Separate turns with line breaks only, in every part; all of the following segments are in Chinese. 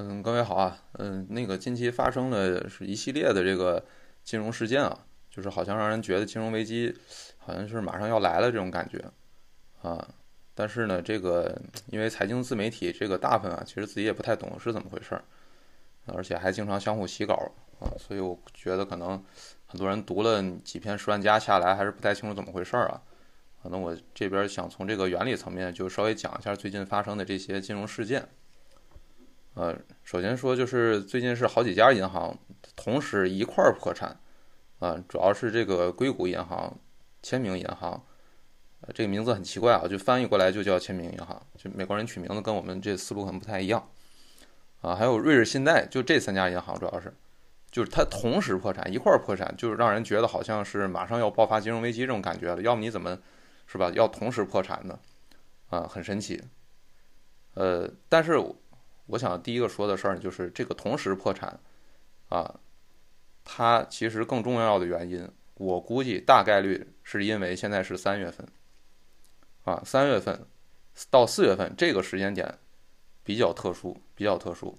嗯，各位好啊，嗯，那个近期发生的是一系列的这个金融事件啊，就是好像让人觉得金融危机好像是马上要来了这种感觉啊。但是呢，这个因为财经自媒体这个大部分啊，其实自己也不太懂是怎么回事儿，而且还经常相互洗稿啊，所以我觉得可能很多人读了几篇十万加下来，还是不太清楚怎么回事儿啊。可能我这边想从这个原理层面就稍微讲一下最近发生的这些金融事件。呃，首先说就是最近是好几家银行同时一块儿破产，啊，主要是这个硅谷银行、签名银行，呃，这个名字很奇怪啊，就翻译过来就叫签名银行，就美国人取名字跟我们这思路可能不太一样，啊，还有瑞士信贷，就这三家银行主要是，就是它同时破产，一块儿破产，就是让人觉得好像是马上要爆发金融危机这种感觉了，要么你怎么是吧，要同时破产呢？啊，很神奇，呃，但是。我想第一个说的事儿就是这个同时破产，啊，它其实更重要的原因，我估计大概率是因为现在是三月份，啊，三月份到四月份这个时间点比较特殊，比较特殊。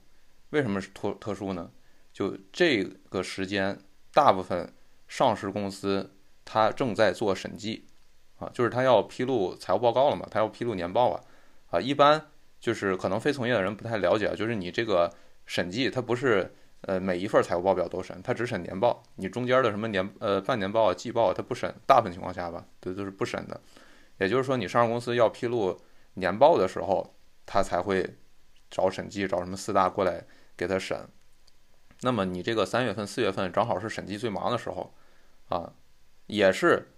为什么是特特殊呢？就这个时间，大部分上市公司它正在做审计，啊，就是它要披露财务报告了嘛，它要披露年报啊，啊，一般。就是可能非从业的人不太了解，就是你这个审计，它不是呃每一份财务报表都审，它只审年报，你中间的什么年呃半年报、季报，它不审，大部分情况下吧，都都是不审的。也就是说，你上市公司要披露年报的时候，他才会找审计，找什么四大过来给他审。那么你这个三月份、四月份正好是审计最忙的时候，啊，也是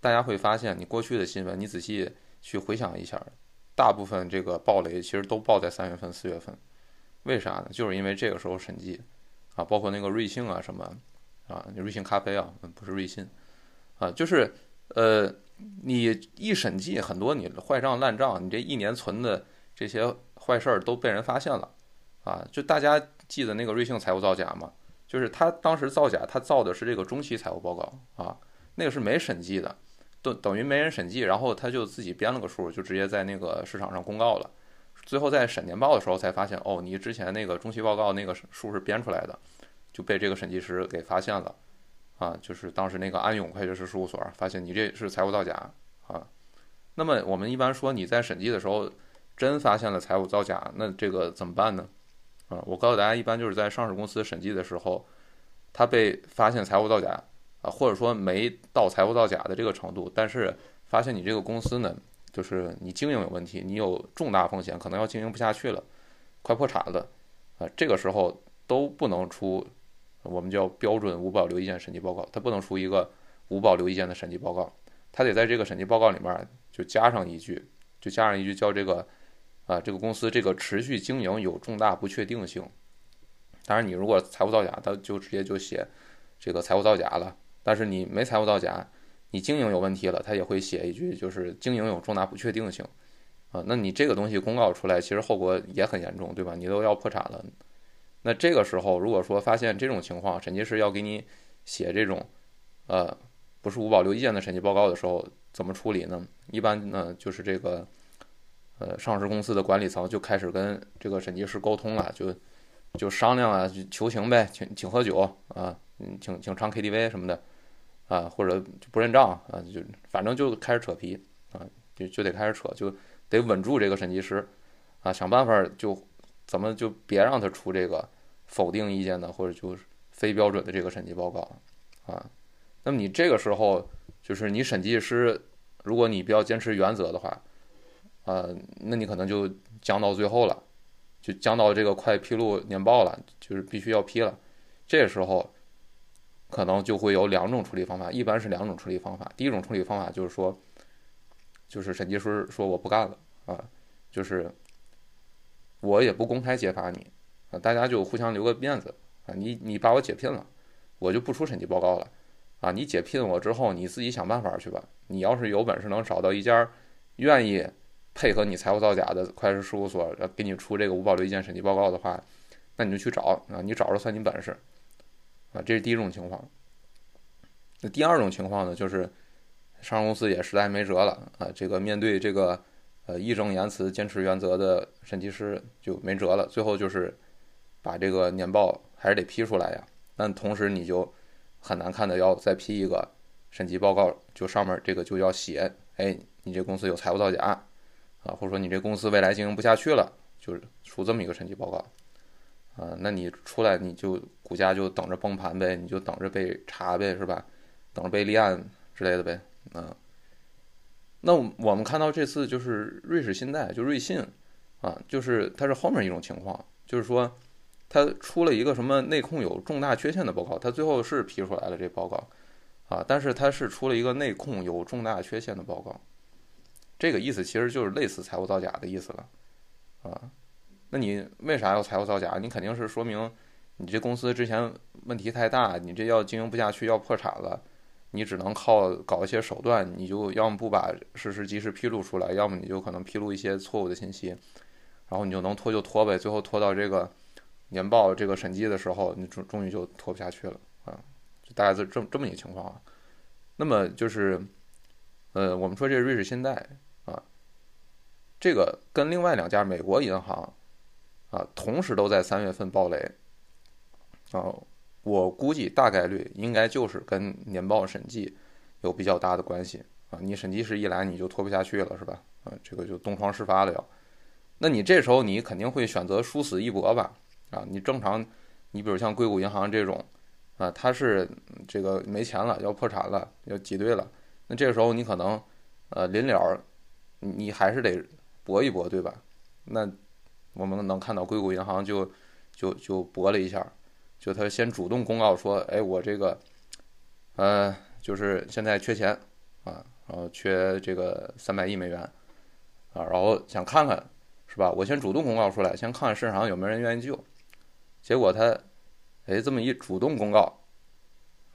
大家会发现，你过去的新闻，你仔细去回想一下。大部分这个暴雷其实都爆在三月份、四月份，为啥呢？就是因为这个时候审计啊，包括那个瑞幸啊什么啊，瑞幸咖啡啊，不是瑞幸啊，就是呃，你一审计很多你坏账烂账，你这一年存的这些坏事儿都被人发现了啊。就大家记得那个瑞幸财务造假吗？就是他当时造假，他造的是这个中期财务报告啊，那个是没审计的。等等于没人审计，然后他就自己编了个数，就直接在那个市场上公告了。最后在审年报的时候才发现，哦，你之前那个中期报告那个数是编出来的，就被这个审计师给发现了。啊，就是当时那个安永会计师事务所发现你这是财务造假啊。那么我们一般说你在审计的时候真发现了财务造假，那这个怎么办呢？啊，我告诉大家，一般就是在上市公司审计的时候，他被发现财务造假。啊，或者说没到财务造假的这个程度，但是发现你这个公司呢，就是你经营有问题，你有重大风险，可能要经营不下去了，快破产了，啊，这个时候都不能出我们叫标准无保留意见审计报告，它不能出一个无保留意见的审计报告，它得在这个审计报告里面就加上一句，就加上一句叫这个啊，这个公司这个持续经营有重大不确定性。当然，你如果财务造假，他就直接就写这个财务造假了。但是你没财务造假，你经营有问题了，他也会写一句，就是经营有重大不确定性，啊，那你这个东西公告出来，其实后果也很严重，对吧？你都要破产了，那这个时候如果说发现这种情况，审计师要给你写这种，呃，不是无保留意见的审计报告的时候，怎么处理呢？一般呢，就是这个，呃，上市公司的管理层就开始跟这个审计师沟通了，就就商量啊，求情呗，请请喝酒啊，嗯，请请唱 KTV 什么的。啊，或者就不认账啊，就反正就开始扯皮啊，就就得开始扯，就得稳住这个审计师啊，想办法就怎么就别让他出这个否定意见的或者就是非标准的这个审计报告啊。那么你这个时候就是你审计师，如果你比较坚持原则的话，呃，那你可能就僵到最后了，就僵到这个快披露年报了，就是必须要批了，这时候。可能就会有两种处理方法，一般是两种处理方法。第一种处理方法就是说，就是审计师说我不干了啊，就是我也不公开揭发你啊，大家就互相留个面子啊，你你把我解聘了，我就不出审计报告了啊，你解聘我之后你自己想办法去吧。你要是有本事能找到一家愿意配合你财务造假的会计师事务所，给你出这个无保留意见审计报告的话，那你就去找啊，你找着算你本事。啊，这是第一种情况。那第二种情况呢，就是上市公司也实在没辙了啊。这个面对这个呃义正言辞坚持原则的审计师就没辙了，最后就是把这个年报还是得批出来呀。但同时你就很难看的要再批一个审计报告，就上面这个就要写，哎，你这公司有财务造假啊，或者说你这公司未来经营不下去了，就是出这么一个审计报告。啊，那你出来你就股价就等着崩盘呗，你就等着被查呗，是吧？等着被立案之类的呗。啊，那我们看到这次就是瑞士信贷，就瑞信，啊，就是它是后面一种情况，就是说它出了一个什么内控有重大缺陷的报告，它最后是批出来了这报告，啊，但是它是出了一个内控有重大缺陷的报告，这个意思其实就是类似财务造假的意思了，啊。那你为啥要财务造假？你肯定是说明你这公司之前问题太大，你这要经营不下去，要破产了，你只能靠搞一些手段，你就要么不把事实及时披露出来，要么你就可能披露一些错误的信息，然后你就能拖就拖呗，最后拖到这个年报这个审计的时候，你终终于就拖不下去了啊，就大概是这这么一个情况啊。那么就是，呃，我们说这瑞士信贷啊，这个跟另外两家美国银行。啊，同时都在三月份暴雷，啊，我估计大概率应该就是跟年报审计有比较大的关系啊。你审计师一来你就拖不下去了，是吧？啊，这个就东窗事发了要。那你这时候你肯定会选择殊死一搏吧？啊，你正常，你比如像硅谷银行这种，啊，它是这个没钱了，要破产了，要挤兑了，那这个时候你可能，呃，临了，你还是得搏一搏，对吧？那。我们能看到硅谷银行就就就搏了一下，就他先主动公告说，哎，我这个，呃，就是现在缺钱啊，然后缺这个三百亿美元啊，然后想看看是吧？我先主动公告出来，先看看市场上有没有人愿意救。结果他，哎，这么一主动公告，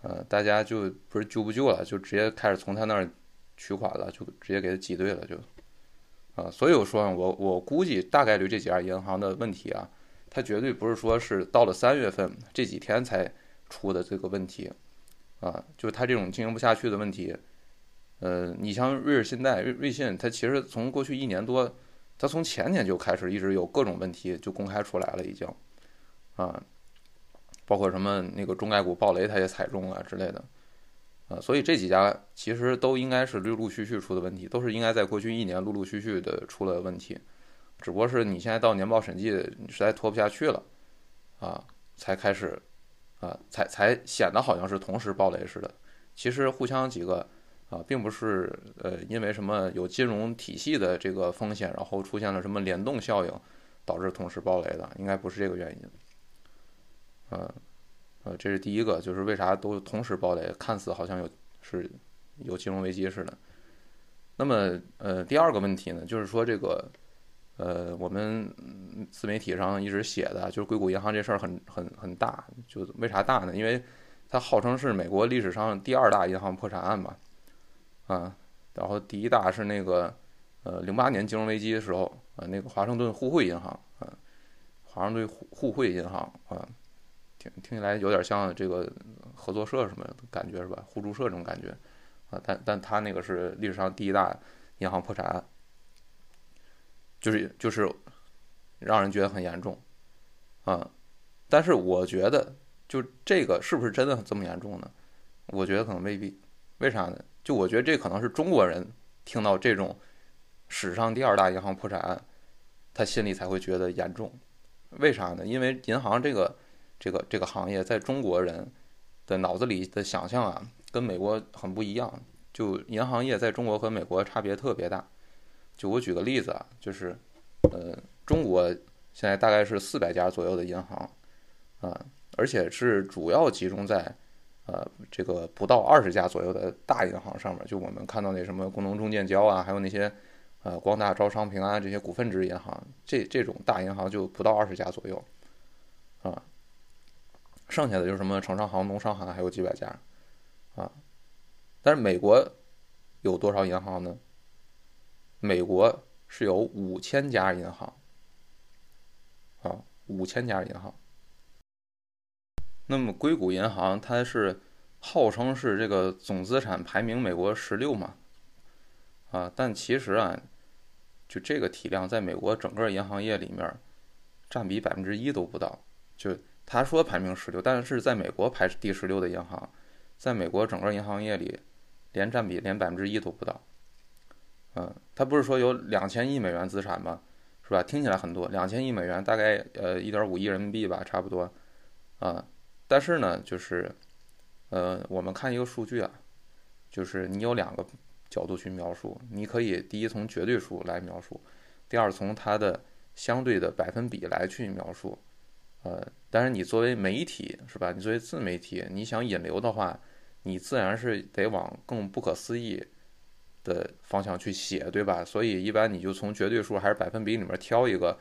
呃，大家就不是救不救了，就直接开始从他那儿取款了，就直接给他挤兑了，就。啊，所以我说，我我估计大概率这几家银行的问题啊，它绝对不是说是到了三月份这几天才出的这个问题，啊，就是它这种经营不下去的问题，呃，你像瑞士信贷、瑞瑞信，它其实从过去一年多，它从前年就开始一直有各种问题就公开出来了，已经，啊，包括什么那个中概股暴雷，它也踩中了之类的。啊，所以这几家其实都应该是陆陆续续出的问题，都是应该在过去一年陆陆续续的出了问题，只不过是你现在到年报审计你实在拖不下去了，啊，才开始，啊，才才显得好像是同时暴雷似的。其实互相几个啊，并不是呃因为什么有金融体系的这个风险，然后出现了什么联动效应导致同时暴雷的，应该不是这个原因，嗯。呃，这是第一个，就是为啥都同时暴雷，看似好像有是有金融危机似的。那么，呃，第二个问题呢，就是说这个，呃，我们自媒体上一直写的，就是硅谷银行这事儿很很很大，就为啥大呢？因为它号称是美国历史上第二大银行破产案嘛，啊，然后第一大是那个呃零八年金融危机的时候啊，那个华盛顿互惠银行啊，华盛顿互互惠银行啊。听起来有点像这个合作社什么感觉是吧？互助社这种感觉啊，但但他那个是历史上第一大银行破产案，就是就是让人觉得很严重啊。但是我觉得，就这个是不是真的这么严重呢？我觉得可能未必。为啥呢？就我觉得这可能是中国人听到这种史上第二大银行破产案，他心里才会觉得严重。为啥呢？因为银行这个。这个这个行业在中国人的脑子里的想象啊，跟美国很不一样。就银行业在中国和美国差别特别大。就我举个例子啊，就是呃，中国现在大概是四百家左右的银行啊，而且是主要集中在呃这个不到二十家左右的大银行上面。就我们看到那什么工农中建交啊，还有那些呃光大招商平安这些股份制银行，这这种大银行就不到二十家左右啊。剩下的就是什么城商行、农商行，还有几百家，啊，但是美国有多少银行呢？美国是有五千家银行，啊，五千家银行。那么硅谷银行它是号称是这个总资产排名美国十六嘛，啊，但其实啊，就这个体量，在美国整个银行业里面，占比百分之一都不到。就他说排名十六，但是在美国排第十六的银行，在美国整个银行业里，连占比连百分之一都不到。嗯，他不是说有两千亿美元资产吗？是吧？听起来很多，两千亿美元大概呃一点五亿人民币吧，差不多。啊，但是呢，就是呃，我们看一个数据啊，就是你有两个角度去描述，你可以第一从绝对数来描述，第二从它的相对的百分比来去描述。呃，但是你作为媒体是吧？你作为自媒体，你想引流的话，你自然是得往更不可思议。的方向去写，对吧？所以一般你就从绝对数还是百分比里面挑一个，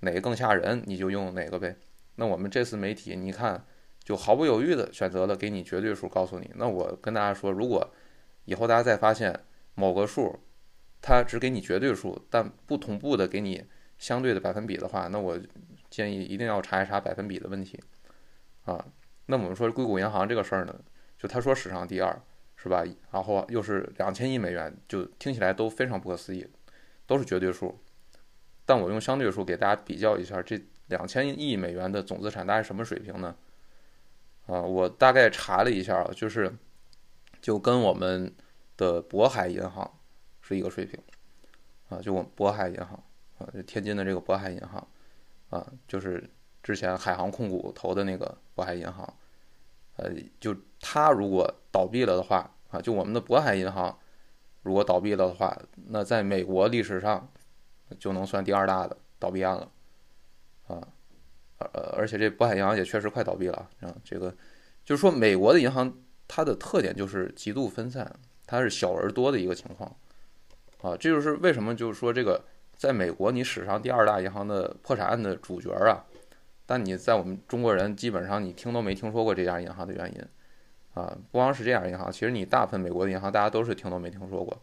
哪个更吓人，你就用哪个呗。那我们这次媒体，你看就毫不犹豫的选择了给你绝对数，告诉你。那我跟大家说，如果以后大家再发现某个数，它只给你绝对数，但不同步的给你相对的百分比的话，那我建议一定要查一查百分比的问题啊。那我们说硅谷银行这个事儿呢，就他说史上第二。是吧？然后又是两千亿美元，就听起来都非常不可思议，都是绝对数。但我用相对数给大家比较一下，这两千亿美元的总资产大概什么水平呢？啊，我大概查了一下，就是就跟我们的渤海银行是一个水平啊，就我渤海银行啊，就天津的这个渤海银行啊，就是之前海航控股投的那个渤海银行。呃，就它如果倒闭了的话啊，就我们的渤海银行如果倒闭了的话，那在美国历史上就能算第二大的倒闭案了啊。呃，而且这渤海银行也确实快倒闭了啊。这个就是说，美国的银行它的特点就是极度分散，它是小而多的一个情况啊。这就是为什么就是说这个在美国你史上第二大银行的破产案的主角啊。但你在我们中国人基本上你听都没听说过这家银行的原因，啊，不光是这家银行，其实你大部分美国的银行大家都是听都没听说过，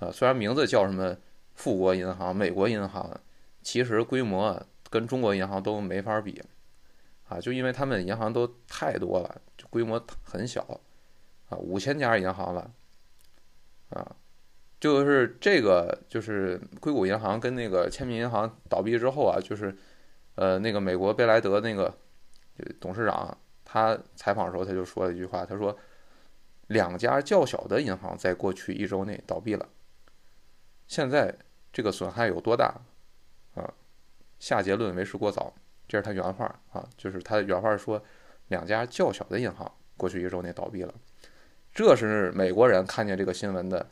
啊，虽然名字叫什么富国银行、美国银行，其实规模跟中国银行都没法比，啊，就因为他们银行都太多了，就规模很小，啊，五千家银行了，啊，就是这个就是硅谷银行跟那个签名银行倒闭之后啊，就是。呃，那个美国贝莱德那个董事长，他采访的时候他就说了一句话，他说，两家较小的银行在过去一周内倒闭了，现在这个损害有多大？啊，下结论为时过早，这是他原话啊，就是他原话说，两家较小的银行过去一周内倒闭了，这是美国人看见这个新闻的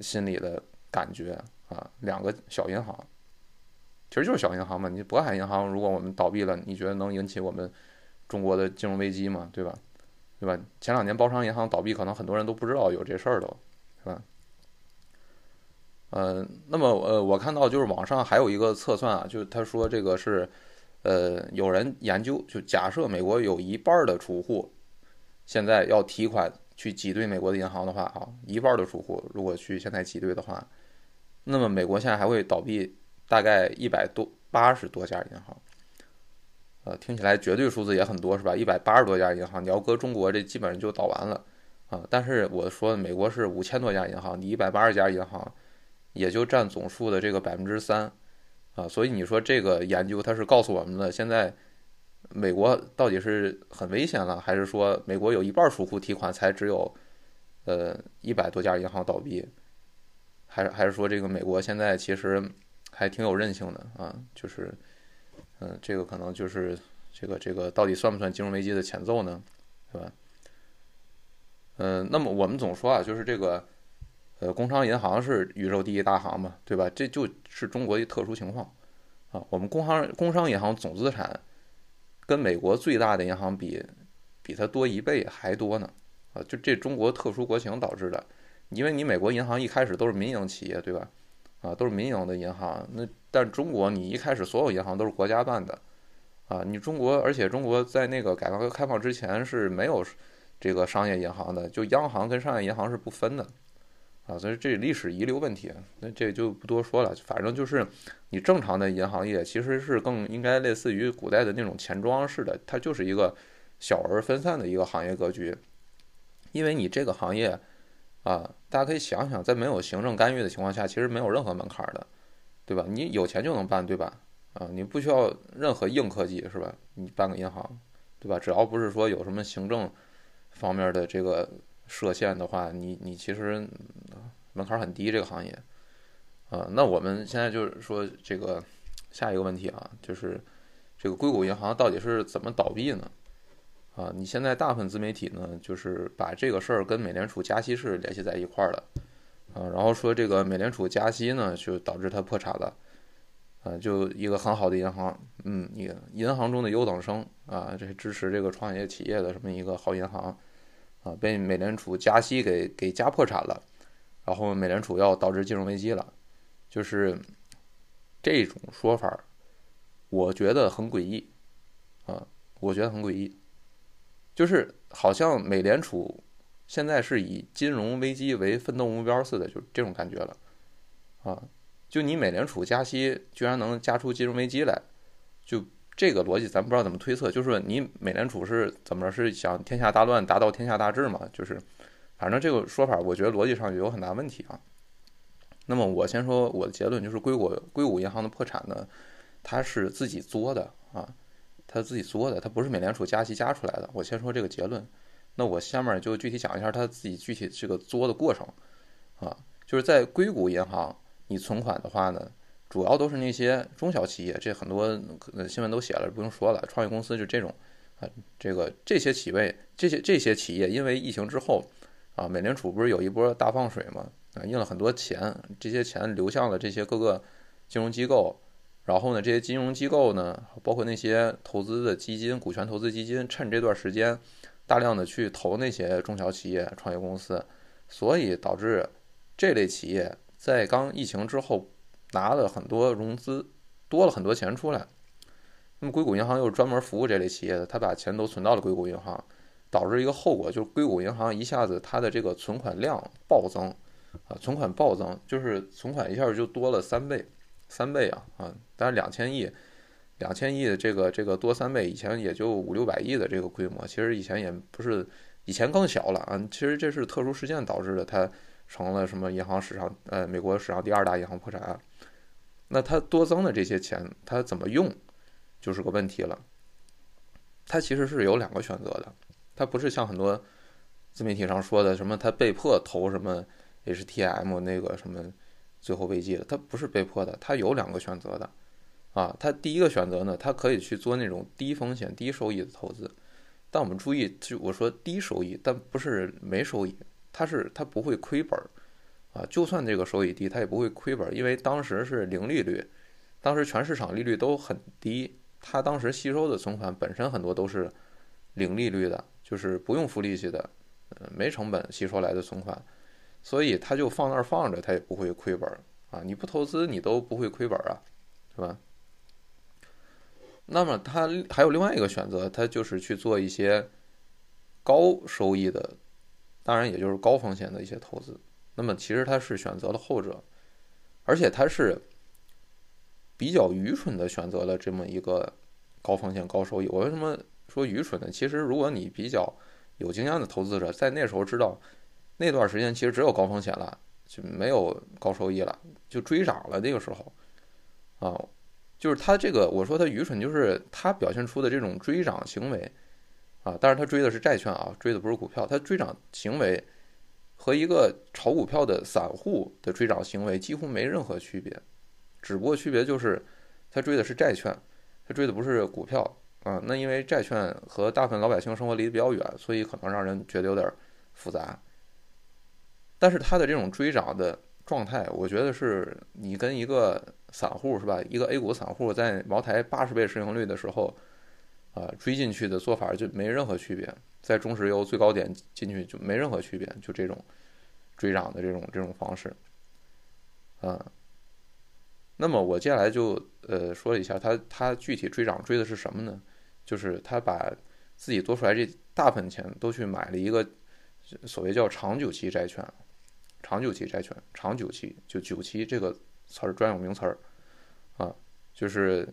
心里的感觉啊，两个小银行。其实就是小银行嘛，你渤海银行如果我们倒闭了，你觉得能引起我们中国的金融危机吗？对吧？对吧？前两年包商银行倒闭，可能很多人都不知道有这事儿都，是吧？呃，那么呃，我看到就是网上还有一个测算啊，就他说这个是，呃，有人研究，就假设美国有一半的储户现在要提款去挤兑美国的银行的话啊，一半的储户如果去现在挤兑的话，那么美国现在还会倒闭？大概一百多八十多家银行，呃，听起来绝对数字也很多，是吧？一百八十多家银行，你要搁中国，这基本上就倒完了啊。但是我说美国是五千多家银行，你一百八十家银行，也就占总数的这个百分之三啊。所以你说这个研究它是告诉我们的，现在美国到底是很危险了，还是说美国有一半储户提款才只有呃一百多家银行倒闭，还是还是说这个美国现在其实？还挺有韧性的啊，就是，嗯，这个可能就是这个这个到底算不算金融危机的前奏呢？对吧？嗯，那么我们总说啊，就是这个，呃，工商银行是宇宙第一大行嘛，对吧？这就是中国的特殊情况啊。我们工行工商银行总资产跟美国最大的银行比，比它多一倍还多呢啊！就这中国特殊国情导致的，因为你美国银行一开始都是民营企业，对吧？啊，都是民营的银行，那但中国你一开始所有银行都是国家办的，啊，你中国而且中国在那个改革开放之前是没有这个商业银行的，就央行跟商业银行是不分的，啊，所以这历史遗留问题，那这就不多说了，反正就是你正常的银行业其实是更应该类似于古代的那种钱庄式的，它就是一个小而分散的一个行业格局，因为你这个行业。啊，大家可以想想，在没有行政干预的情况下，其实没有任何门槛的，对吧？你有钱就能办，对吧？啊，你不需要任何硬科技，是吧？你办个银行，对吧？只要不是说有什么行政方面的这个设限的话，你你其实门槛很低，这个行业。啊，那我们现在就是说这个下一个问题啊，就是这个硅谷银行到底是怎么倒闭呢？啊，你现在大部分自媒体呢，就是把这个事儿跟美联储加息是联系在一块儿的，啊，然后说这个美联储加息呢，就导致它破产了，啊，就一个很好的银行，嗯，银银行中的优等生啊，这支持这个创业企业的这么一个好银行，啊，被美联储加息给给加破产了，然后美联储要导致金融危机了。就是这种说法，我觉得很诡异啊！我觉得很诡异，就是好像美联储现在是以金融危机为奋斗目标似的，就这种感觉了啊！就你美联储加息，居然能加出金融危机来，就这个逻辑咱不知道怎么推测。就是你美联储是怎么着？是想天下大乱，达到天下大治嘛？就是反正这个说法，我觉得逻辑上有很大问题啊！那么我先说我的结论，就是硅谷硅谷银行的破产呢，它是自己作的啊，它自己作的，它不是美联储加息加出来的。我先说这个结论，那我下面就具体讲一下它自己具体这个作的过程啊，就是在硅谷银行，你存款的话呢，主要都是那些中小企业，这很多新闻都写了，不用说了，创业公司就这种啊，这个这些企业这些这些企业因为疫情之后啊，美联储不是有一波大放水嘛？啊，印了很多钱，这些钱流向了这些各个金融机构，然后呢，这些金融机构呢，包括那些投资的基金、股权投资基金，趁这段时间大量的去投那些中小企业、创业公司，所以导致这类企业在刚疫情之后拿了很多融资，多了很多钱出来。那么硅谷银行又是专门服务这类企业的，他把钱都存到了硅谷银行，导致一个后果就是硅谷银行一下子它的这个存款量暴增。啊，存款暴增，就是存款一下就多了三倍，三倍啊啊！但是两千亿，两千亿的这个这个多三倍，以前也就五六百亿的这个规模，其实以前也不是，以前更小了啊。其实这是特殊事件导致的，它成了什么银行史上呃美国史上第二大银行破产案。那它多增的这些钱，它怎么用，就是个问题了。它其实是有两个选择的，它不是像很多自媒体上说的什么，他被迫投什么。H T M 那个什么最后危机的，他不是被迫的，他有两个选择的，啊，他第一个选择呢，他可以去做那种低风险低收益的投资，但我们注意，就我说低收益，但不是没收益，它是它不会亏本儿，啊，就算这个收益低，它也不会亏本，因为当时是零利率，当时全市场利率都很低，它当时吸收的存款本身很多都是零利率的，就是不用付利息的，呃，没成本吸收来的存款。所以他就放那儿放着，他也不会亏本啊！你不投资，你都不会亏本啊，是吧？那么他还有另外一个选择，他就是去做一些高收益的，当然也就是高风险的一些投资。那么其实他是选择了后者，而且他是比较愚蠢的选择了这么一个高风险高收益。我为什么说愚蠢呢？其实如果你比较有经验的投资者，在那时候知道。那段时间其实只有高风险了，就没有高收益了，就追涨了。那个时候，啊，就是他这个，我说他愚蠢，就是他表现出的这种追涨行为，啊，但是他追的是债券啊，追的不是股票。他追涨行为和一个炒股票的散户的追涨行为几乎没任何区别，只不过区别就是他追的是债券，他追的不是股票啊。那因为债券和大部分老百姓生活离得比较远，所以可能让人觉得有点复杂。但是他的这种追涨的状态，我觉得是你跟一个散户是吧？一个 A 股散户在茅台八十倍市盈率的时候，啊，追进去的做法就没任何区别。在中石油最高点进去就没任何区别，就这种追涨的这种这种方式，啊。那么我接下来就呃说一下，他他具体追涨追的是什么呢？就是他把自己多出来这大部分钱都去买了一个所谓叫长久期债券。长久期债券，长久期就久期这个词儿专有名词儿，啊，就是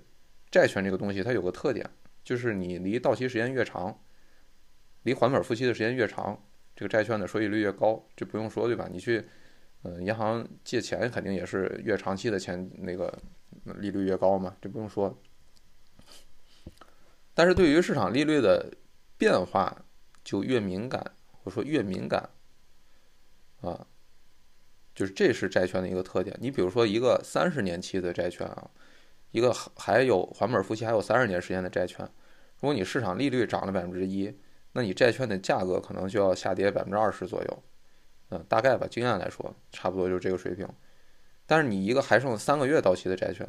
债券这个东西，它有个特点，就是你离到期时间越长，离还本付息的时间越长，这个债券的收益率越高，这不用说对吧？你去嗯，银行借钱肯定也是越长期的钱那个利率越高嘛，这不用说。但是对于市场利率的变化就越敏感，我说越敏感，啊，就是这是债券的一个特点。你比如说一个三十年期的债券啊，一个还有还本付息还有三十年时间的债券，如果你市场利率涨了百分之一，那你债券的价格可能就要下跌百分之二十左右，嗯，大概吧，经验来说，差不多就是这个水平。但是你一个还剩三个月到期的债券，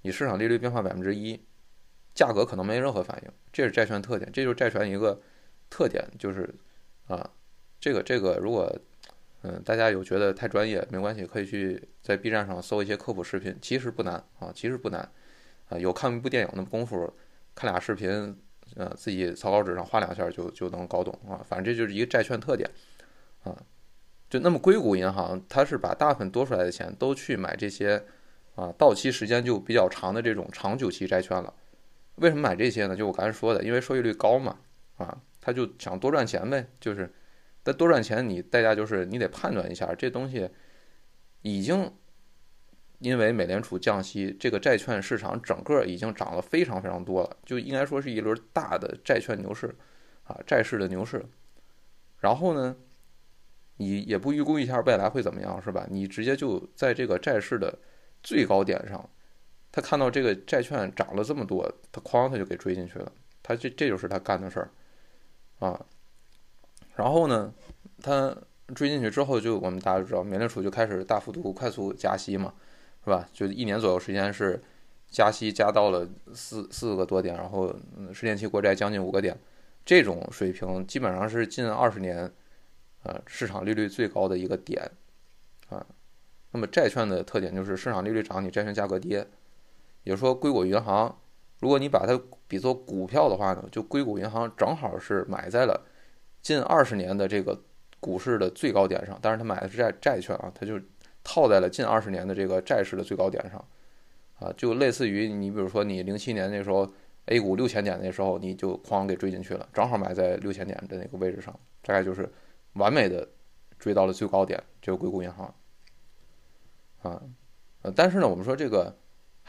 你市场利率变化百分之一。价格可能没任何反应，这是债券特点，这就是债券一个特点，就是啊，这个这个如果嗯大家有觉得太专业没关系，可以去在 B 站上搜一些科普视频，其实不难啊，其实不难啊，有看一部电影的功夫，看俩视频，呃，自己草稿纸上画两下就就能搞懂啊，反正这就是一个债券特点啊，就那么硅谷银行它是把大部分多出来的钱都去买这些啊到期时间就比较长的这种长久期债券了。为什么买这些呢？就我刚才说的，因为收益率高嘛，啊，他就想多赚钱呗。就是，但多赚钱，你代价就是你得判断一下，这东西已经因为美联储降息，这个债券市场整个已经涨了非常非常多了，就应该说是一轮大的债券牛市，啊，债市的牛市。然后呢，你也不预估一下未来会怎么样，是吧？你直接就在这个债市的最高点上。他看到这个债券涨了这么多，他哐他就给追进去了。他这这就是他干的事儿啊。然后呢，他追进去之后，就我们大家知道，美联储就开始大幅度快速加息嘛，是吧？就一年左右时间是加息加到了四四个多点，然后十年期国债将近五个点，这种水平基本上是近二十年呃市场利率最高的一个点啊。那么债券的特点就是市场利率涨，你债券价格跌。也就是说，硅谷银行，如果你把它比作股票的话呢，就硅谷银行正好是买在了近二十年的这个股市的最高点上。但是它买的是债债券啊，它就套在了近二十年的这个债市的最高点上，啊，就类似于你比如说你零七年那时候 A 股六千点那时候，你就哐给追进去了，正好买在六千点的那个位置上，大概就是完美的追到了最高点，这个硅谷银行，啊，呃，但是呢，我们说这个。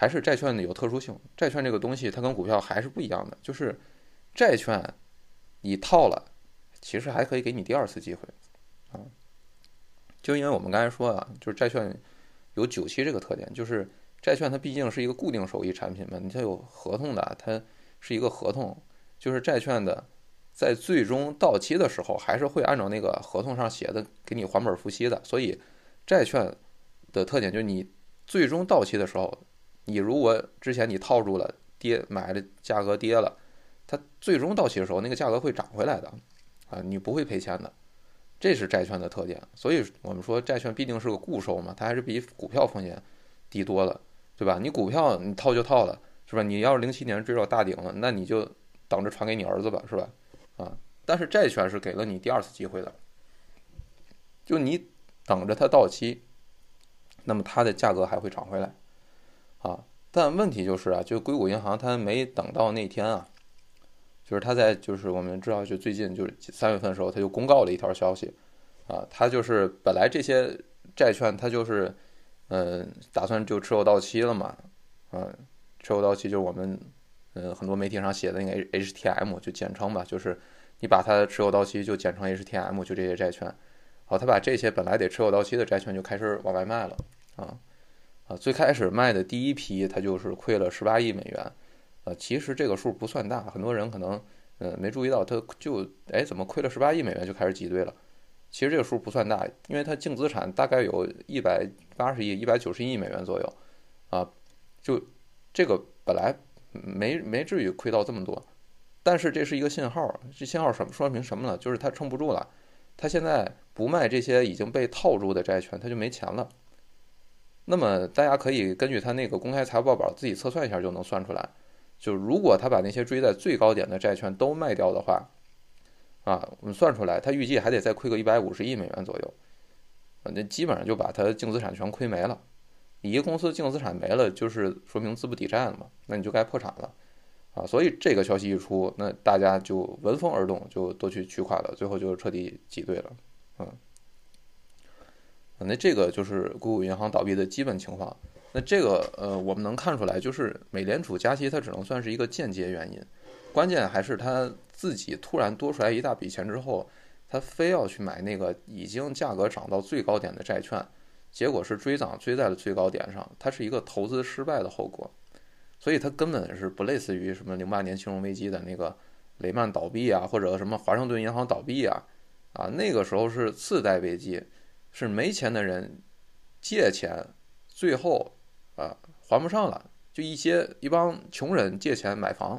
还是债券呢有特殊性，债券这个东西它跟股票还是不一样的，就是债券你套了，其实还可以给你第二次机会啊。就因为我们刚才说啊，就是债券有久期这个特点，就是债券它毕竟是一个固定收益产品嘛，你它有合同的，它是一个合同，就是债券的在最终到期的时候，还是会按照那个合同上写的给你还本付息的。所以债券的特点就是你最终到期的时候。你如果之前你套住了跌买的价格跌了，它最终到期的时候那个价格会涨回来的，啊，你不会赔钱的，这是债券的特点。所以我们说债券毕竟是个固收嘛，它还是比股票风险低多了，对吧？你股票你套就套了，是吧？你要是零七年追到大顶了，那你就等着传给你儿子吧，是吧？啊，但是债券是给了你第二次机会的，就你等着它到期，那么它的价格还会涨回来。啊，但问题就是啊，就硅谷银行它没等到那天啊，就是他在就是我们知道，就最近就是三月份的时候，他就公告了一条消息，啊，他就是本来这些债券它就是，嗯，打算就持有到期了嘛，啊，持有到期就是我们嗯很多媒体上写的那个 HTM 就简称吧，就是你把它持有到期就简称 HTM，就这些债券，好，他把这些本来得持有到期的债券就开始往外卖了，啊。啊，最开始卖的第一批，它就是亏了十八亿美元，呃，其实这个数不算大，很多人可能呃没注意到，它就哎怎么亏了十八亿美元就开始挤兑了，其实这个数不算大，因为它净资产大概有一百八十亿、一百九十亿美元左右，啊，就这个本来没没至于亏到这么多，但是这是一个信号，这信号什么说明什么呢？就是它撑不住了，它现在不卖这些已经被套住的债券，它就没钱了。那么大家可以根据他那个公开财务报表自己测算一下，就能算出来。就如果他把那些追在最高点的债券都卖掉的话，啊，我们算出来，他预计还得再亏个一百五十亿美元左右，啊，那基本上就把他净资产全亏没了。你一个公司净资产没了，就是说明资不抵债了嘛，那你就该破产了，啊，所以这个消息一出，那大家就闻风而动，就都去取款了，最后就彻底挤兑了，嗯。那这个就是硅谷银行倒闭的基本情况。那这个呃，我们能看出来，就是美联储加息它只能算是一个间接原因，关键还是它自己突然多出来一大笔钱之后，它非要去买那个已经价格涨到最高点的债券，结果是追涨追在了最高点上，它是一个投资失败的后果。所以它根本是不类似于什么零八年金融危机的那个雷曼倒闭啊，或者什么华盛顿银行倒闭啊，啊那个时候是次贷危机，是没钱的人借钱，最后。啊，还不上了，就一些一帮穷人借钱买房。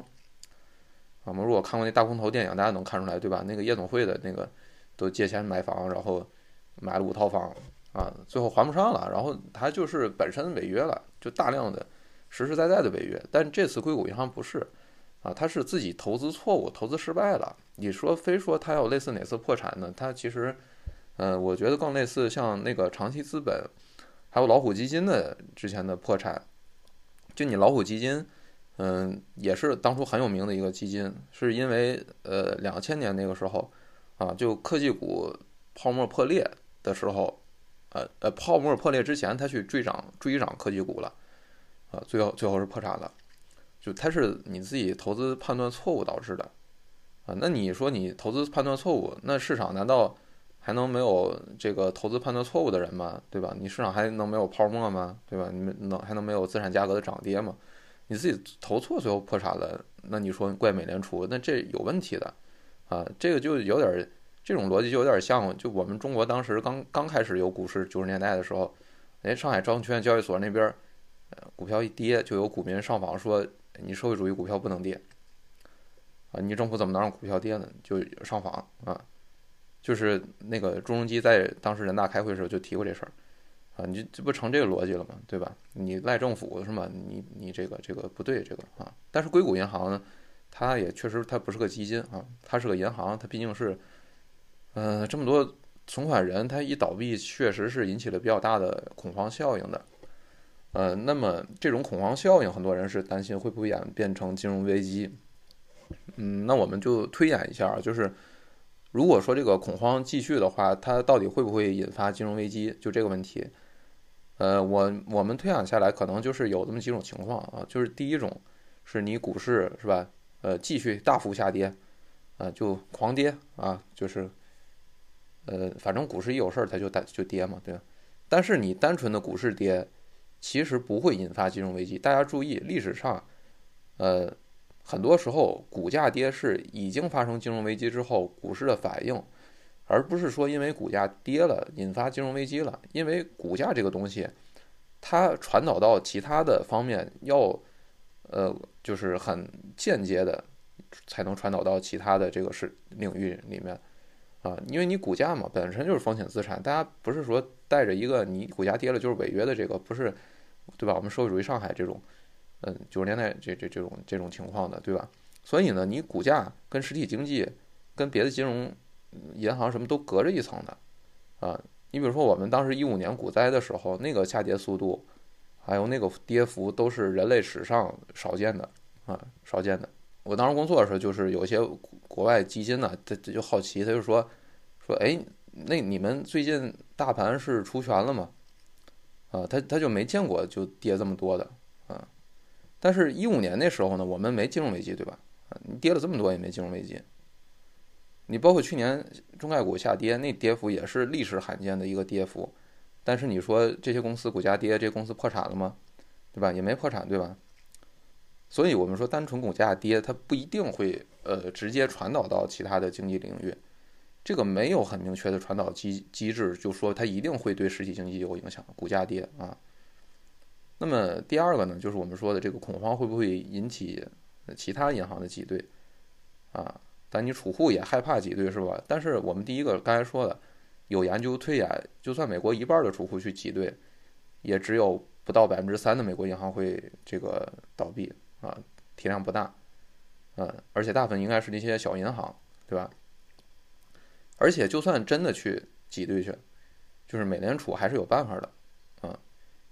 啊我们如果看过那大空头电影，大家能看出来，对吧？那个夜总会的那个都借钱买房，然后买了五套房啊，最后还不上了，然后他就是本身违约了，就大量的实实在在的违约。但这次硅谷银行不是啊，他是自己投资错误，投资失败了。你说非说他要类似哪次破产呢？他其实，呃，我觉得更类似像那个长期资本。还有老虎基金的之前的破产，就你老虎基金，嗯，也是当初很有名的一个基金，是因为呃两千年那个时候，啊，就科技股泡沫破裂的时候，呃呃泡沫破裂之前，他去追涨追涨科技股了，啊，最后最后是破产了，就他是你自己投资判断错误导致的，啊，那你说你投资判断错误，那市场难道？还能没有这个投资判断错误的人吗？对吧？你市场还能没有泡沫吗？对吧？你们能还能没有资产价格的涨跌吗？你自己投错，最后破产了，那你说怪美联储，那这有问题的啊！这个就有点这种逻辑，就有点像就我们中国当时刚刚开始有股市九十年代的时候，哎，上海证券交易所那边，呃，股票一跌，就有股民上访说，你社会主义股票不能跌啊！你政府怎么能让股票跌呢？就上访啊！就是那个朱镕基在当时人大开会的时候就提过这事儿，啊，你这不成这个逻辑了吗？对吧？你赖政府是吗？你你这个这个不对，这个啊。但是硅谷银行呢，它也确实它不是个基金啊，它是个银行，它毕竟是，嗯，这么多存款人，它一倒闭，确实是引起了比较大的恐慌效应的，呃，那么这种恐慌效应，很多人是担心会不会演变成金融危机，嗯，那我们就推演一下，就是。如果说这个恐慌继续的话，它到底会不会引发金融危机？就这个问题，呃，我我们推想下来，可能就是有这么几种情况啊，就是第一种是你股市是吧，呃，继续大幅下跌，啊，就狂跌啊，就是，呃，反正股市一有事儿它就跌就跌嘛，对吧？但是你单纯的股市跌，其实不会引发金融危机。大家注意，历史上，呃。很多时候，股价跌是已经发生金融危机之后股市的反应，而不是说因为股价跌了引发金融危机了。因为股价这个东西，它传导到其他的方面要，呃，就是很间接的才能传导到其他的这个是领域里面啊。因为你股价嘛本身就是风险资产，大家不是说带着一个你股价跌了就是违约的这个不是，对吧？我们社会主义上海这种。嗯，九十年代这这这种这种情况的，对吧？所以呢，你股价跟实体经济、跟别的金融、银行什么都隔着一层的，啊，你比如说我们当时一五年股灾的时候，那个下跌速度，还有那个跌幅都是人类史上少见的啊，少见的。我当时工作的时候，就是有些国外基金呢，他他就好奇，他就说说，哎，那你们最近大盘是除权了吗？啊，他他就没见过就跌这么多的。但是，一五年那时候呢，我们没金融危机，对吧？你跌了这么多也没金融危机。你包括去年中概股下跌，那跌幅也是历史罕见的一个跌幅。但是你说这些公司股价跌，这公司破产了吗？对吧？也没破产，对吧？所以我们说，单纯股价跌，它不一定会呃直接传导到其他的经济领域。这个没有很明确的传导机机制，就说它一定会对实体经济有影响。股价跌啊。那么第二个呢，就是我们说的这个恐慌会不会引起其他银行的挤兑啊？但你储户也害怕挤兑是吧？但是我们第一个刚才说的，有研究推演，就算美国一半的储户去挤兑，也只有不到百分之三的美国银行会这个倒闭啊，体量不大，嗯，而且大部分应该是那些小银行，对吧？而且就算真的去挤兑去，就是美联储还是有办法的，啊，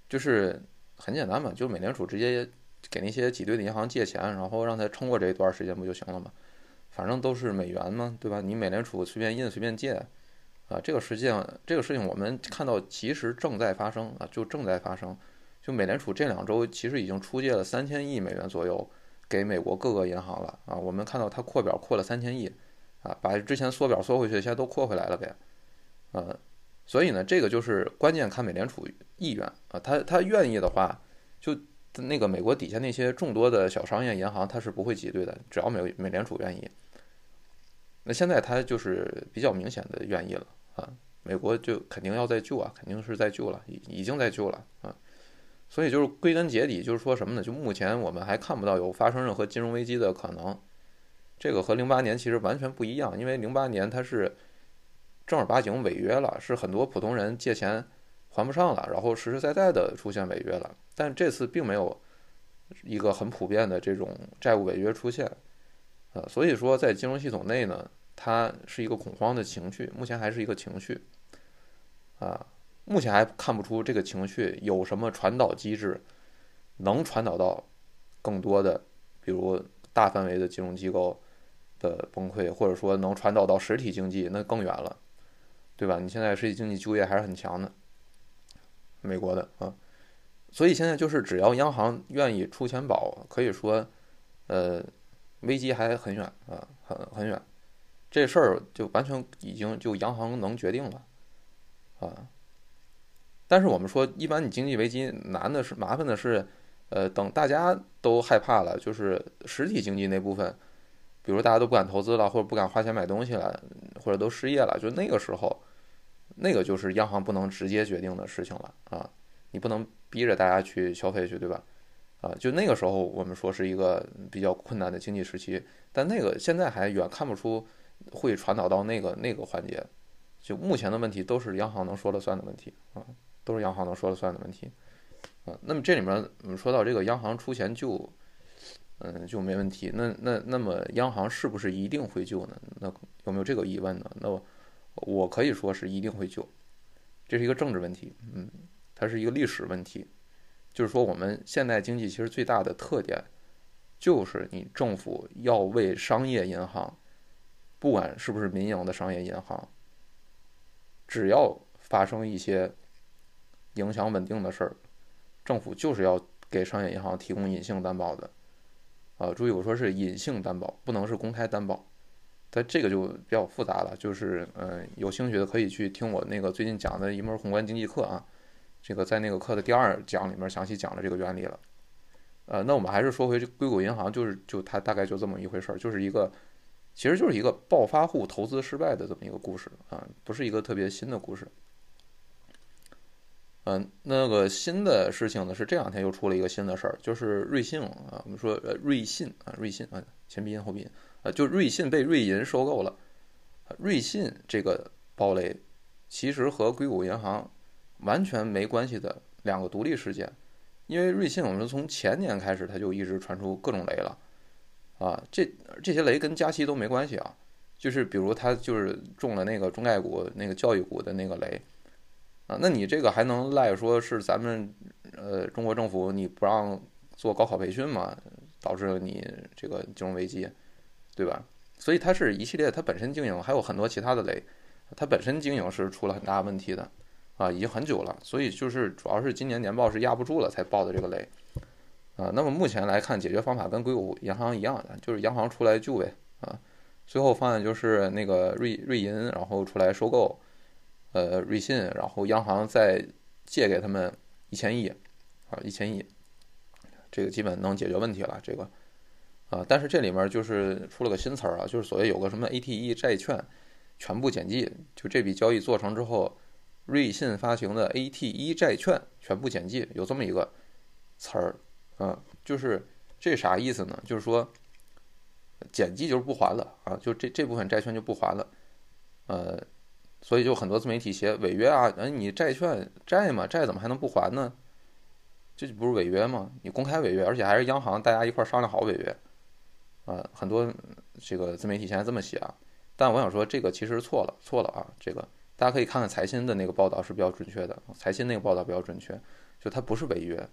就是。很简单嘛，就美联储直接给那些挤兑的银行借钱，然后让他撑过这一段时间不就行了嘛？反正都是美元嘛，对吧？你美联储随便印随便借，啊，这个实际上这个事情我们看到其实正在发生啊，就正在发生。就美联储这两周其实已经出借了三千亿美元左右给美国各个银行了啊，我们看到它扩表扩了三千亿啊，把之前缩表缩回去，现在都扩回来了呗，呃，所以呢，这个就是关键看美联储意愿啊，他他愿意的话，就那个美国底下那些众多的小商业银行，他是不会挤兑的，只要美美联储愿意。那现在他就是比较明显的愿意了啊，美国就肯定要在救啊，肯定是在救了，已已经在救了啊。所以就是归根结底，就是说什么呢？就目前我们还看不到有发生任何金融危机的可能。这个和零八年其实完全不一样，因为零八年它是正儿八经违约了，是很多普通人借钱还不上了，然后实实在在的出现违约了。但这次并没有一个很普遍的这种债务违约出现，呃，所以说在金融系统内呢，它是一个恐慌的情绪，目前还是一个情绪，啊。目前还看不出这个情绪有什么传导机制，能传导到更多的，比如大范围的金融机构的崩溃，或者说能传导到实体经济，那更远了，对吧？你现在实体经济就业还是很强的，美国的啊，所以现在就是只要央行愿意出钱保，可以说，呃，危机还很远啊，很很远，这事儿就完全已经就央行能决定了，啊。但是我们说，一般你经济危机难的是麻烦的是，呃，等大家都害怕了，就是实体经济那部分，比如大家都不敢投资了，或者不敢花钱买东西了，或者都失业了，就那个时候，那个就是央行不能直接决定的事情了啊，你不能逼着大家去消费去，对吧？啊，就那个时候我们说是一个比较困难的经济时期，但那个现在还远看不出会传导到那个那个环节，就目前的问题都是央行能说了算的问题啊。都是央行能说了算的问题，啊，那么这里面我们说到这个央行出钱救，嗯，就没问题。那那那么央行是不是一定会救呢？那有没有这个疑问呢？那我可以说是一定会救，这是一个政治问题，嗯，它是一个历史问题。就是说，我们现代经济其实最大的特点，就是你政府要为商业银行，不管是不是民营的商业银行，只要发生一些。影响稳定的事儿，政府就是要给商业银行提供隐性担保的，啊，注意我说是隐性担保，不能是公开担保。但这个就比较复杂了，就是嗯，有兴趣的可以去听我那个最近讲的一门宏观经济课啊，这个在那个课的第二讲里面详细讲了这个原理了。呃，那我们还是说回这硅谷银行，就是就它大概就这么一回事儿，就是一个其实就是一个暴发户投资失败的这么一个故事啊，不是一个特别新的故事。嗯，那个新的事情呢是这两天又出了一个新的事儿，就是瑞信啊，我们说呃瑞信啊，瑞信啊，前鼻音后鼻音啊，就瑞信被瑞银收购了。瑞信这个暴雷，其实和硅谷银行完全没关系的两个独立事件。因为瑞信，我们从前年开始，它就一直传出各种雷了啊，这这些雷跟加息都没关系啊，就是比如它就是中了那个中概股那个教育股的那个雷。啊，那你这个还能赖说是咱们呃中国政府你不让做高考培训吗？导致了你这个金融危机，对吧？所以它是一系列，它本身经营还有很多其他的雷，它本身经营是出了很大问题的，啊，已经很久了。所以就是主要是今年年报是压不住了才报的这个雷，啊，那么目前来看解决方法跟硅谷银行一样的，就是央行出来救呗，啊，最后方案就是那个瑞瑞银然后出来收购。呃，瑞信，然后央行再借给他们一千亿，啊，一千亿，这个基本能解决问题了。这个，啊，但是这里面就是出了个新词儿啊，就是所谓有个什么 ATE 债券全部减记，就这笔交易做成之后，瑞信发行的 ATE 债券全部减记，有这么一个词儿，啊，就是这啥意思呢？就是说减记就是不还了啊，就这这部分债券就不还了，呃。所以就很多自媒体写违约啊，嗯，你债券债嘛，债怎么还能不还呢？这不是违约吗？你公开违约，而且还是央行大家一块商量好违约，啊，很多这个自媒体现在这么写啊。但我想说，这个其实错了，错了啊。这个大家可以看看财新的那个报道是比较准确的，财新那个报道比较准确，就它不是违约。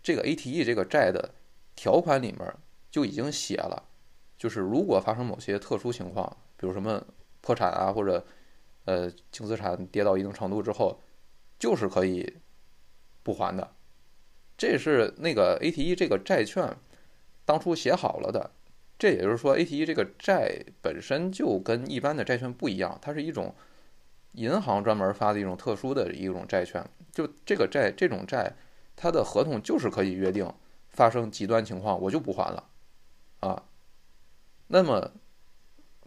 这个 ATE 这个债的条款里面就已经写了，就是如果发生某些特殊情况，比如什么破产啊或者。呃净资产跌到一定程度之后，就是可以不还的。这是那个 A T E 这个债券当初写好了的。这也就是说，A T E 这个债本身就跟一般的债券不一样，它是一种银行专门发的一种特殊的一种债券。就这个债，这种债，它的合同就是可以约定，发生极端情况我就不还了，啊。那么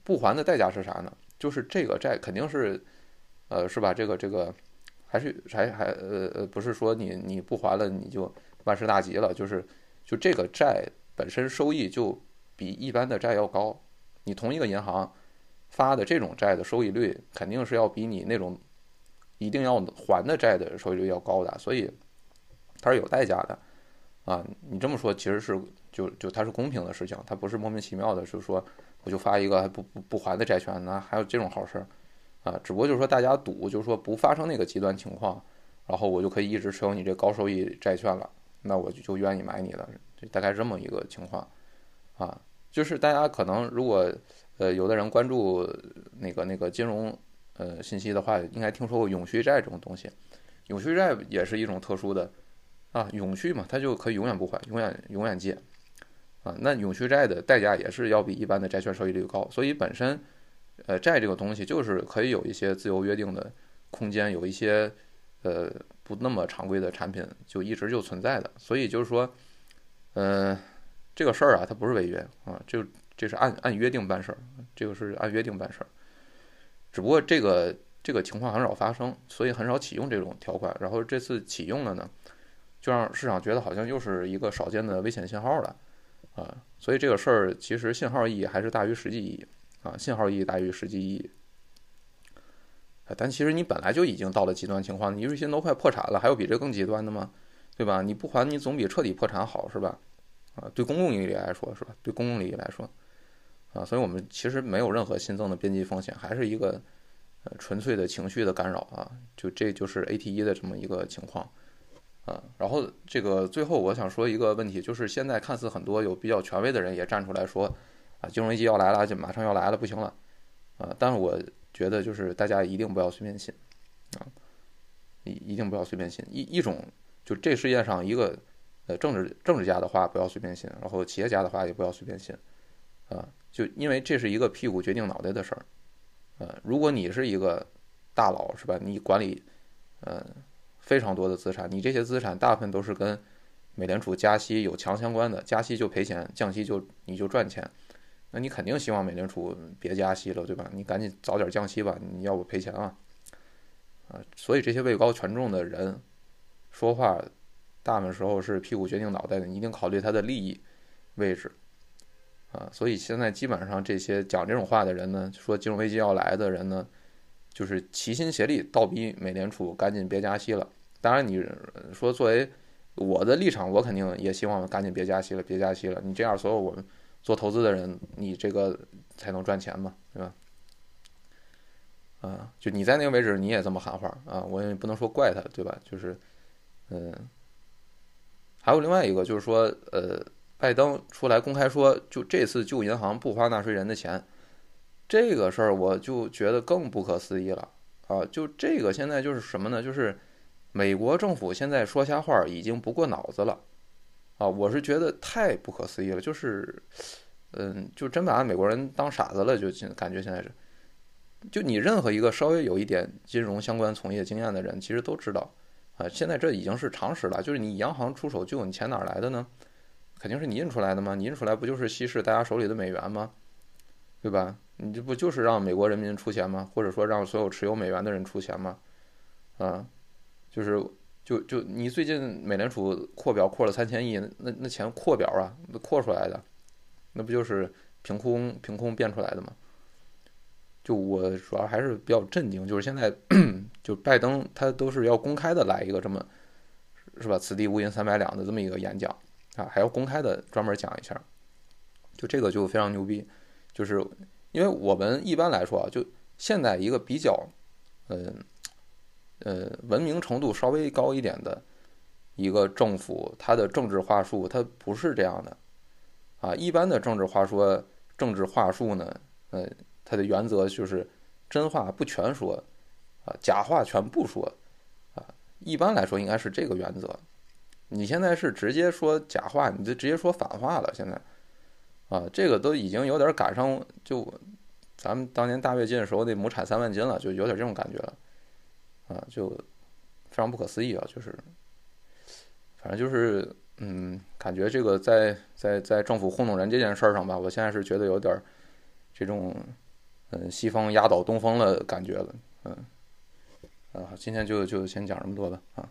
不还的代价是啥呢？就是这个债肯定是，呃，是吧？这个这个还是还还呃呃，不是说你你不还了你就万事大吉了，就是就这个债本身收益就。比一般的债要高，你同一个银行发的这种债的收益率肯定是要比你那种一定要还的债的收益率要高的，所以它是有代价的啊。你这么说其实是就就它是公平的事情，它不是莫名其妙的，就是说我就发一个还不不不还的债券，那还有这种好事儿啊？只不过就是说大家赌，就是说不发生那个极端情况，然后我就可以一直持有你这高收益债券了，那我就就愿意买你了，就大概这么一个情况啊。就是大家可能如果呃有的人关注那个那个金融呃信息的话，应该听说过永续债这种东西。永续债也是一种特殊的啊，永续嘛，它就可以永远不还，永远永远借啊。那永续债的代价也是要比一般的债券收益率高，所以本身呃债这个东西就是可以有一些自由约定的空间，有一些呃不那么常规的产品就一直就存在的。所以就是说，嗯。这个事儿啊，它不是违约啊，就这是按按约定办事儿，这个是按约定办事儿。只不过这个这个情况很少发生，所以很少启用这种条款。然后这次启用了呢，就让市场觉得好像又是一个少见的危险信号了啊。所以这个事儿其实信号意义还是大于实际意义啊，信号意义大于实际意义。但其实你本来就已经到了极端情况，你瑞信都快破产了，还有比这更极端的吗？对吧？你不还，你总比彻底破产好，是吧？啊，对公共利益来说是吧？对公共利益来说，啊，所以我们其实没有任何新增的边际风险，还是一个呃纯粹的情绪的干扰啊。就这就是 AT1 的这么一个情况啊。然后这个最后我想说一个问题，就是现在看似很多有比较权威的人也站出来说啊，金融危机要来了，就马上要来了，不行了啊。但是我觉得就是大家一定不要随便信啊，一一定不要随便信一一种就这世界上一个。呃，政治政治家的话不要随便信，然后企业家的话也不要随便信，啊，就因为这是一个屁股决定脑袋的事儿，呃，如果你是一个大佬是吧？你管理呃非常多的资产，你这些资产大部分都是跟美联储加息有强相关的，加息就赔钱，降息就你就赚钱，那你肯定希望美联储别加息了，对吧？你赶紧早点降息吧，你要不赔钱啊，啊，所以这些位高权重的人说话。大部分时候是屁股决定脑袋的，你一定考虑他的利益位置啊。所以现在基本上这些讲这种话的人呢，说金融危机要来的人呢，就是齐心协力倒逼美联储赶紧别加息了。当然，你说作为我的立场，我肯定也希望赶紧别加息了，别加息了。你这样，所有我们做投资的人，你这个才能赚钱嘛，对吧？啊，就你在那个位置，你也这么喊话啊，我也不能说怪他，对吧？就是，嗯。还有另外一个，就是说，呃，拜登出来公开说，就这次救银行不花纳税人的钱，这个事儿我就觉得更不可思议了啊！就这个现在就是什么呢？就是美国政府现在说瞎话已经不过脑子了啊！我是觉得太不可思议了，就是，嗯，就真把美国人当傻子了，就感觉现在是，就你任何一个稍微有一点金融相关从业经验的人，其实都知道。啊，现在这已经是常识了。就是你央行出手救你钱哪来的呢？肯定是你印出来的吗？你印出来不就是稀释大家手里的美元吗？对吧？你这不就是让美国人民出钱吗？或者说让所有持有美元的人出钱吗？啊，就是就就你最近美联储扩表扩了三千亿，那那钱扩表啊，那扩出来的，那不就是凭空凭空变出来的吗？就我主要还是比较震惊，就是现在就拜登他都是要公开的来一个这么是吧？此地无银三百两的这么一个演讲啊，还要公开的专门讲一下，就这个就非常牛逼。就是因为我们一般来说啊，就现在一个比较嗯呃文明程度稍微高一点的一个政府，它的政治话术它不是这样的啊。一般的政治话说政治话术呢，呃。它的原则就是真话不全说，啊，假话全不说，啊，一般来说应该是这个原则。你现在是直接说假话，你就直接说反话了。现在，啊，这个都已经有点赶上就咱们当年大跃进的时候那亩产三万斤了，就有点这种感觉了，啊，就非常不可思议啊，就是，反正就是，嗯，感觉这个在在在政府糊弄人这件事儿上吧，我现在是觉得有点这种，嗯，西方压倒东方的感觉了，嗯，啊，今天就就先讲这么多吧，啊。